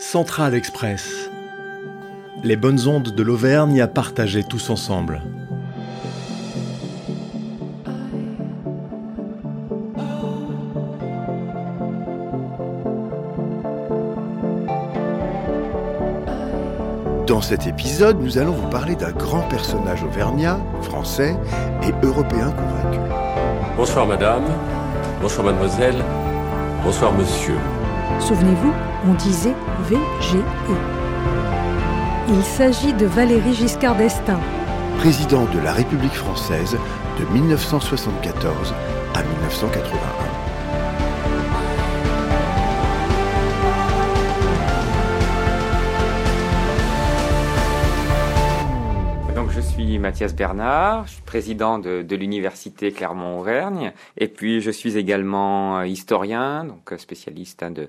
Central Express. Les bonnes ondes de l'Auvergne à partager tous ensemble. Dans cet épisode, nous allons vous parler d'un grand personnage auvergnat, français et européen convaincu. Bonsoir madame, bonsoir mademoiselle, bonsoir monsieur. Souvenez-vous, on disait VGE. Il s'agit de Valéry Giscard d'Estaing. Président de la République française de 1974 à 1981. Mathias Bernard, je suis président de, l'université Clermont-Auvergne et puis je suis également euh, historien, donc euh, spécialiste hein, de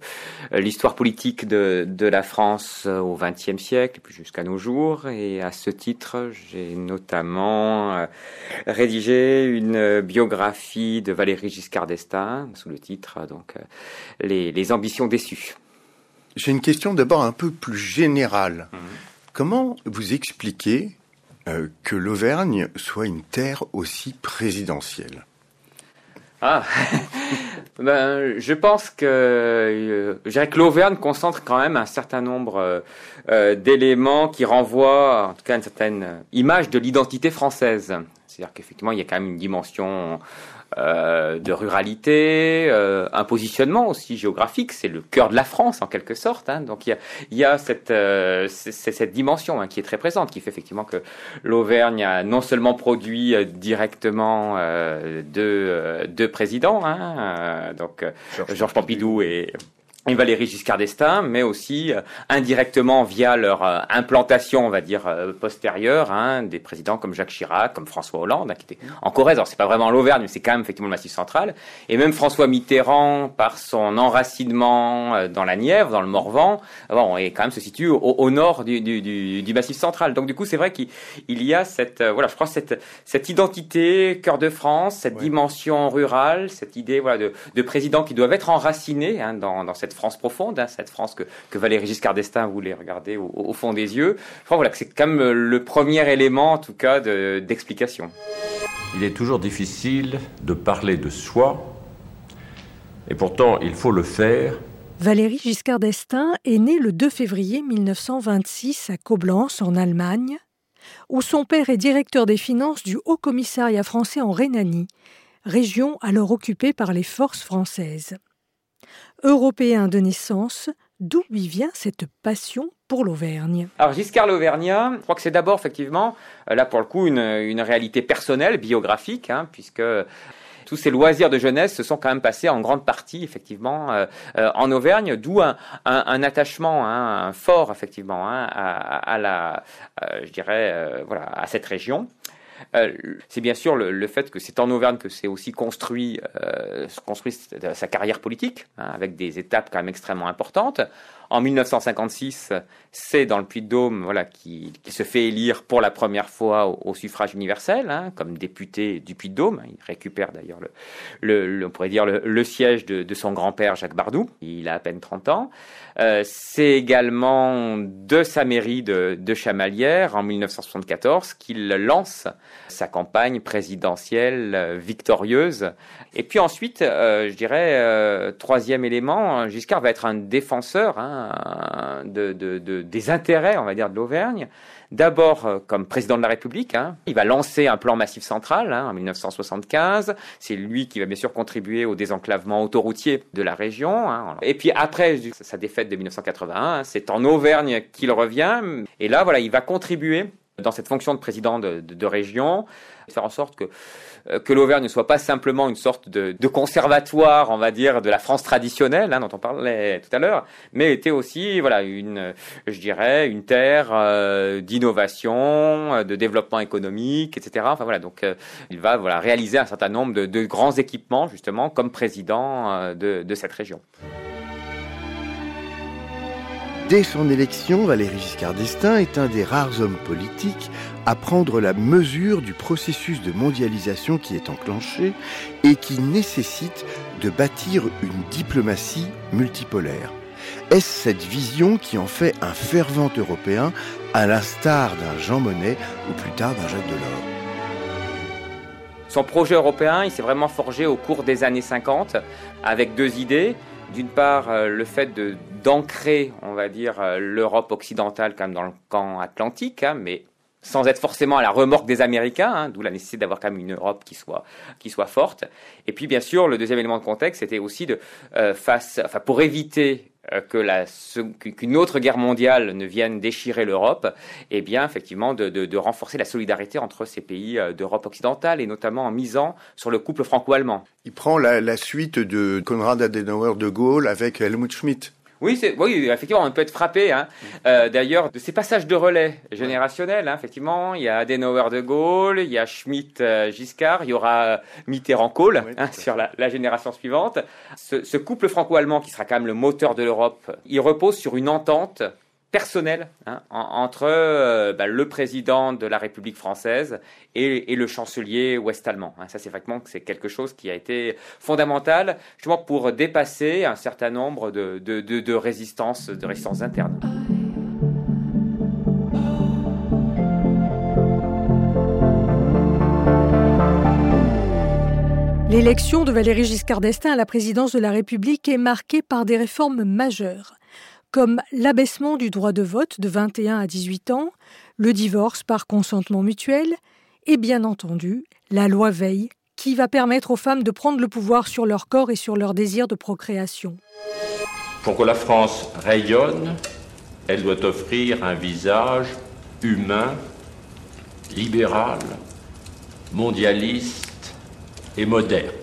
euh, l'histoire politique de, la France au XXe siècle et puis jusqu'à nos jours. Et à ce titre, j'ai notamment rédigé une biographie de Valéry Giscard d'Estaing sous le titre donc les, ambitions déçues. J'ai une question d'abord un peu plus générale. Mmh. Comment vous expliquez euh, que l'Auvergne soit une terre aussi présidentielle ah, ben, je pense que euh, l'Auvergne concentre quand même un certain nombre euh, d'éléments qui renvoient, en tout cas, à une certaine image de l'identité française. C'est-à-dire qu'effectivement, il y a quand même une dimension euh, de ruralité, euh, un positionnement aussi géographique. C'est le cœur de la France en quelque sorte. Hein. Donc il y a, y a cette, euh, cette dimension hein, qui est très présente, qui fait effectivement que l'Auvergne a non seulement produit directement deux, deux présidents, hein, donc Georges Pompidou et et Valéry Giscard d'Estaing, mais aussi euh, indirectement via leur euh, implantation, on va dire euh, postérieure, hein, des présidents comme Jacques Chirac, comme François Hollande, hein, qui était en Corrèze. Alors c'est pas vraiment l'Auvergne, mais c'est quand même effectivement le Massif central. Et même François Mitterrand, par son enracinement dans la Nièvre, dans le Morvan, bon, et quand même se situe au, nord du, du, du, du, Massif central. Donc du coup, c'est vrai qu'il y a cette, voilà, je crois cette cette identité cœur de France, cette dimension rurale, cette idée voilà de, de présidents qui doivent être enracinés hein, dans, dans cette France profonde, hein, cette France que, que Valéry Giscard d'Estaing voulait regarder au, fond des yeux. Je crois voilà, que c'est quand même le premier élément, en tout cas, d'explication. il est toujours difficile de parler de soi, et pourtant il faut le faire. Valéry Giscard d'Estaing est né le 2 février 1926 à Coblence, en Allemagne, où son père est directeur des finances du Haut Commissariat français en Rhénanie, région alors occupée par les forces françaises européen de naissance, d'où lui vient cette passion pour l'Auvergne? Alors Giscard l'Auvergnat, je crois que c'est d'abord effectivement, euh, là pour le coup, une, réalité personnelle, biographique, hein, puisque tous ces loisirs de jeunesse se sont quand même passés en grande partie effectivement euh, euh, en Auvergne, d'où un, attachement hein, fort effectivement hein, à, la, je dirais, voilà, à cette région. Euh, c'est bien sûr le, fait que c'est en Auvergne que c'est aussi construit, euh, construit sa carrière politique, hein, avec des étapes quand même extrêmement importantes. En 1956, c'est dans le Puy-de-Dôme voilà, qu'il se fait élire pour la première fois au, suffrage universel, hein, comme député du Puy-de-Dôme. Il récupère d'ailleurs, le, on pourrait dire, le, siège de, son grand-père Jacques Bardou. Il a à peine 30 ans. Euh, c'est également de sa mairie de, de Chamalières en 1974 qu'il lance sa campagne présidentielle euh, victorieuse. Et puis ensuite, euh, je dirais, troisième élément, Giscard va être un défenseur hein, de, des intérêts, on va dire, de l'Auvergne. D'abord euh, comme président de la République, hein. il va lancer un plan massif central hein, en 1975. C'est lui qui va bien sûr contribuer au désenclavement autoroutier de la région. Et puis après sa défaite de 1981, c'est en Auvergne qu'il revient. Et là, voilà, il va contribuer dans cette fonction de président de région, faire en sorte que euh, que l'Auvergne ne soit pas simplement une sorte de, conservatoire, on va dire, de la France traditionnelle, hein, dont on parlait tout à l'heure, mais était aussi, voilà, une, je dirais, une terre euh, d'innovation, euh, de développement économique, etc. Enfin voilà, donc il va voilà réaliser un certain nombre de, grands équipements justement comme président de cette région. Dès son élection, Valéry Giscard d'Estaing est un des rares hommes politiques à prendre la mesure du processus de mondialisation qui est enclenché et qui nécessite de bâtir une diplomatie multipolaire. Est-ce cette vision qui en fait un fervent européen, à l'instar d'un Jean Monnet ou plus tard d'un Jacques Delors? Son projet européen, il s'est vraiment forgé au cours des années 50 avec deux idées. D'une part, euh, le fait de d'ancrer, on va dire, euh, l'Europe occidentale comme dans le camp atlantique, hein, mais sans être forcément à la remorque des Américains, hein, d'où la nécessité d'avoir quand même une Europe qui soit qui soit forte. Et puis bien sûr, le deuxième élément de contexte, c'était aussi de euh, face, enfin pour éviter euh, que la qu'une autre guerre mondiale ne vienne déchirer l'Europe, eh bien effectivement de, de, renforcer la solidarité entre ces pays euh, d'Europe occidentale et notamment en misant sur le couple franco-allemand. Il prend la suite de Konrad Adenauer de Gaulle avec Helmut Schmidt. Oui, oui, effectivement, on peut être frappé. Hein. Euh, d'ailleurs, de ces passages de relais générationnels, hein, effectivement, il y a Adenauer de Gaulle, il y a Schmitt euh, Giscard, il y aura Mitterrand Kohl hein, sur la, la, génération suivante. Ce, ce couple franco-allemand, qui sera quand même le moteur de l'Europe, il repose sur une entente personnel hein, entre euh, bah, le président de la République française et, le chancelier ouest-allemand. Hein. Ça, c'est vraiment c'est quelque chose qui a été fondamental justement pour dépasser un certain nombre de résistances, de résistances internes. L'élection de Valéry Giscard d'Estaing à la présidence de la République est marquée par des réformes majeures comme l'abaissement du droit de vote de 21 à 18 ans, le divorce par consentement mutuel et bien entendu la loi Veil qui va permettre aux femmes de prendre le pouvoir sur leur corps et sur leur désir de procréation. Pour que la France rayonne, elle doit offrir un visage humain, libéral, mondialiste et moderne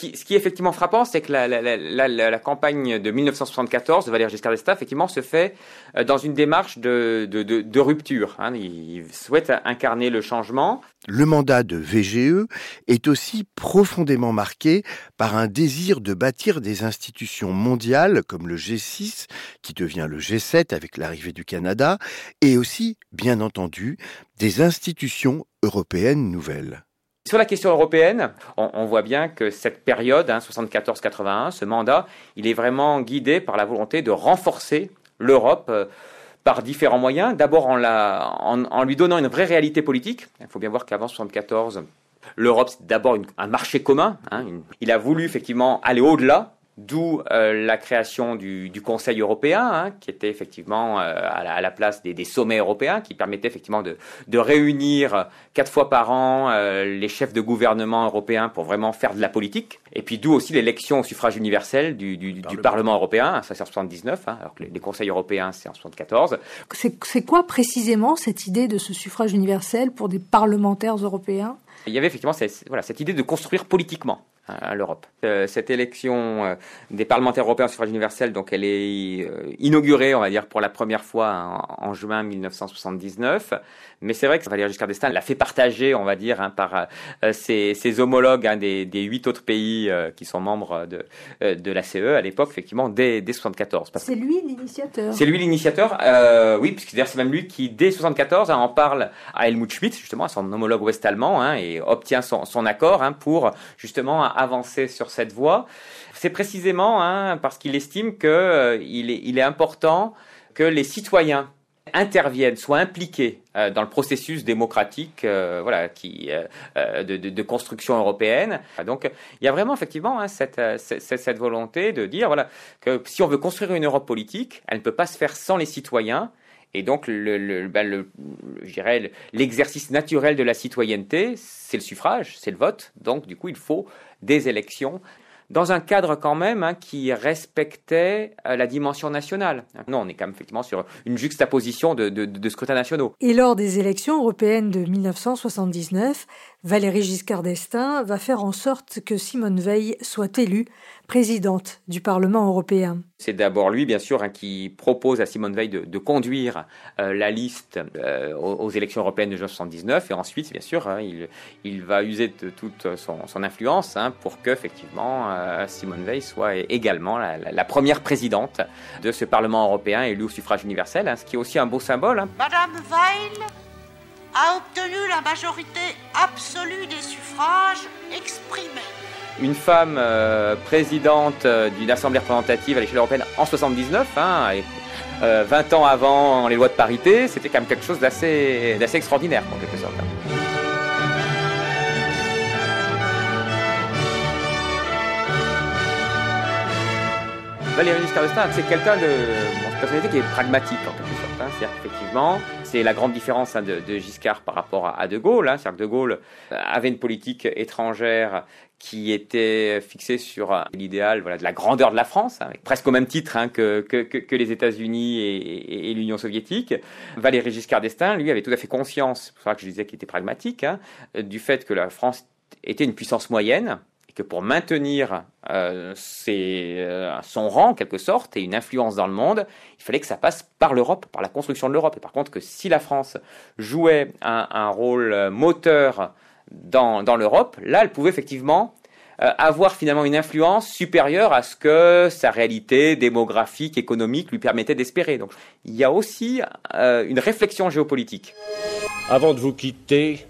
ce qui est effectivement frappant, c'est que la, campagne de 1974 de Valéry Giscard d'Estaing, effectivement, se fait euh, dans une démarche de rupture. Hein. Il souhaite incarner le changement. Le mandat de VGE est aussi profondément marqué par un désir de bâtir des institutions mondiales comme le G6, qui devient le G7 avec l'arrivée du Canada, et aussi, bien entendu, des institutions européennes nouvelles. Sur la question européenne, on, voit bien que cette période, hein, 74-81, ce mandat, il est vraiment guidé par la volonté de renforcer l'Europe euh, par différents moyens. D'abord en, lui donnant une vraie réalité politique. Il faut bien voir qu'avant 74, l'Europe, c'est d'abord un marché commun. Hein, il a voulu effectivement aller au-delà D'où euh, la création du, du Conseil européen, hein, qui était effectivement euh, à, la, à, la, place des, des, sommets européens, qui permettait effectivement de, de réunir quatre fois par an euh, les chefs de gouvernement européens pour vraiment faire de la politique. Et puis d'où aussi l'élection au suffrage universel du, du, du Parlement européen, ça c'est en 79, hein, alors que les, les, conseils européens c'est en 74. C'est quoi précisément cette idée de ce suffrage universel pour des parlementaires européens? Il y avait effectivement cette, voilà, cette idée de construire politiquement à l'Europe. Euh, cette élection euh, des parlementaires européens au suffrage universel, donc elle est euh, inaugurée, on va dire, pour la première fois en, juin 1979. Mais c'est vrai que Valéry Giscard d'Estaing l'a fait partager, on va dire, hein, par ses, ses, homologues hein, des, des, huit autres pays qui sont membres de, de la CE à l'époque, effectivement, dès, dès 74. C'est lui l'initiateur? C'est lui l'initiateur, oui, puisque d'ailleurs c'est même lui qui, dès 74, hein, en parle à Helmut Schmidt, justement, à son homologue ouest-allemand, et obtient son, son accord pour justement avancer sur cette voie. C'est précisément hein, parce qu'il estime qu'il euh, est, il est important que les citoyens interviennent, soient impliqués euh, dans le processus démocratique, euh, voilà, qui de, construction européenne. Donc, il y a vraiment effectivement hein, cette, cette, cette, volonté de dire voilà que si on veut construire une Europe politique, elle ne peut pas se faire sans les citoyens. Et donc, le, ben le, l'exercice naturel de la citoyenneté, c'est le suffrage, c'est le vote. Donc, du coup, il faut des élections dans un cadre quand même hein, qui respectait euh, la dimension nationale. Non, on est quand même effectivement sur une juxtaposition de, de, de scrutins nationaux. Et lors des élections européennes de 1979, Valéry Giscard d'Estaing va faire en sorte que Simone Veil soit élue présidente du Parlement européen. C'est d'abord lui, bien sûr, hein, qui propose à Simone Veil de, de conduire euh, la liste euh, aux, élections européennes de 1979, et ensuite, bien sûr, hein, il, il, va user de toute son, son influence hein, pour que, effectivement, euh, Simone Veil soit également la, la, la, première présidente de ce Parlement européen élu au suffrage universel, hein, ce qui est aussi un beau symbole. Hein. Madame Veil a obtenu la majorité absolue des suffrages exprimés. une femme euh, présidente euh, d'une assemblée représentative à l'échelle européenne en 79, hein, et, 20 ans avant les lois de parité, c'était quand même quelque chose d'assez extraordinaire en quelque sorte. Valéry Giscard d'Estaing, c'est quelqu'un de bon, personnalité qui est pragmatique en quelque sorte. Hein. C'est-à-dire qu'effectivement, c'est la grande différence hein, de, Giscard par rapport à, De Gaulle. Hein. C'est-à-dire que De Gaulle euh, avait une politique étrangère qui était fixée sur l'idéal voilà, de la grandeur de la France, avec presque au même titre que, que, que, les États-Unis et, et, l'Union soviétique. Valéry Giscard d'Estaing, lui, avait tout à fait conscience, c'est pour ça que je disais qu'il était pragmatique, du fait que la France était une puissance moyenne, que pour maintenir euh, euh, son rang, en quelque sorte, et une influence dans le monde, il fallait que ça passe par l'Europe, par la construction de l'Europe. Et par contre, que si la France jouait un, rôle moteur dans, l'Europe, là, elle pouvait effectivement euh, avoir finalement une influence supérieure à ce que sa réalité démographique, économique lui permettait d'espérer. Donc il y a aussi une réflexion géopolitique. Avant de vous quitter,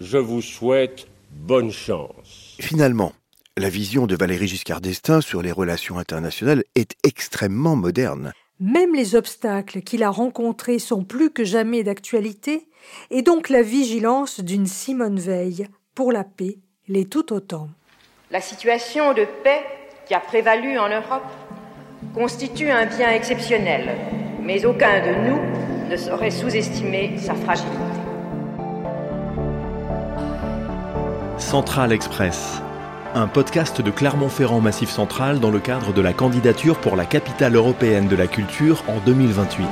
je vous souhaite bonne chance. Finalement, la vision de Valéry Giscard d'Estaing sur les relations internationales est extrêmement moderne. Même les obstacles qu'il a rencontrés sont plus que jamais d'actualité, et donc la vigilance d'une Simone Veil pour la paix l'est tout autant. La situation de paix qui a prévalu en Europe constitue un bien exceptionnel, mais aucun de nous ne saurait sous-estimer sa fragilité. Central Express, un podcast de Clermont-Ferrand Massif Central dans le cadre de la candidature pour la capitale européenne de la culture en 2028.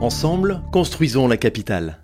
Ensemble, construisons la capitale.